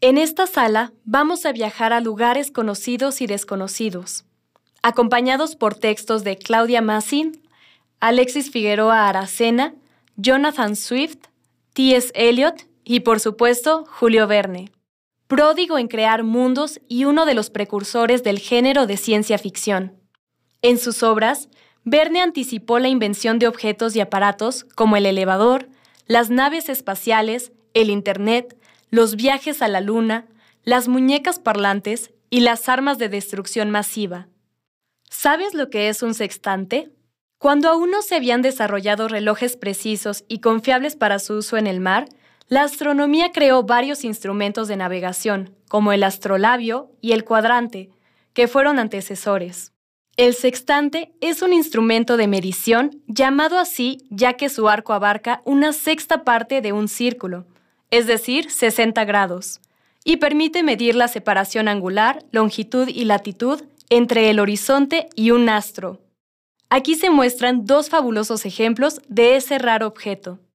En esta sala vamos a viajar a lugares conocidos y desconocidos, acompañados por textos de Claudia Massin, Alexis Figueroa Aracena, Jonathan Swift, T.S. Eliot y, por supuesto, Julio Verne. Pródigo en crear mundos y uno de los precursores del género de ciencia ficción. En sus obras, Verne anticipó la invención de objetos y aparatos como el elevador, las naves espaciales, el Internet, los viajes a la Luna, las muñecas parlantes y las armas de destrucción masiva. ¿Sabes lo que es un sextante? Cuando aún no se habían desarrollado relojes precisos y confiables para su uso en el mar, la astronomía creó varios instrumentos de navegación, como el astrolabio y el cuadrante, que fueron antecesores. El sextante es un instrumento de medición llamado así ya que su arco abarca una sexta parte de un círculo, es decir, 60 grados, y permite medir la separación angular, longitud y latitud entre el horizonte y un astro. Aquí se muestran dos fabulosos ejemplos de ese raro objeto.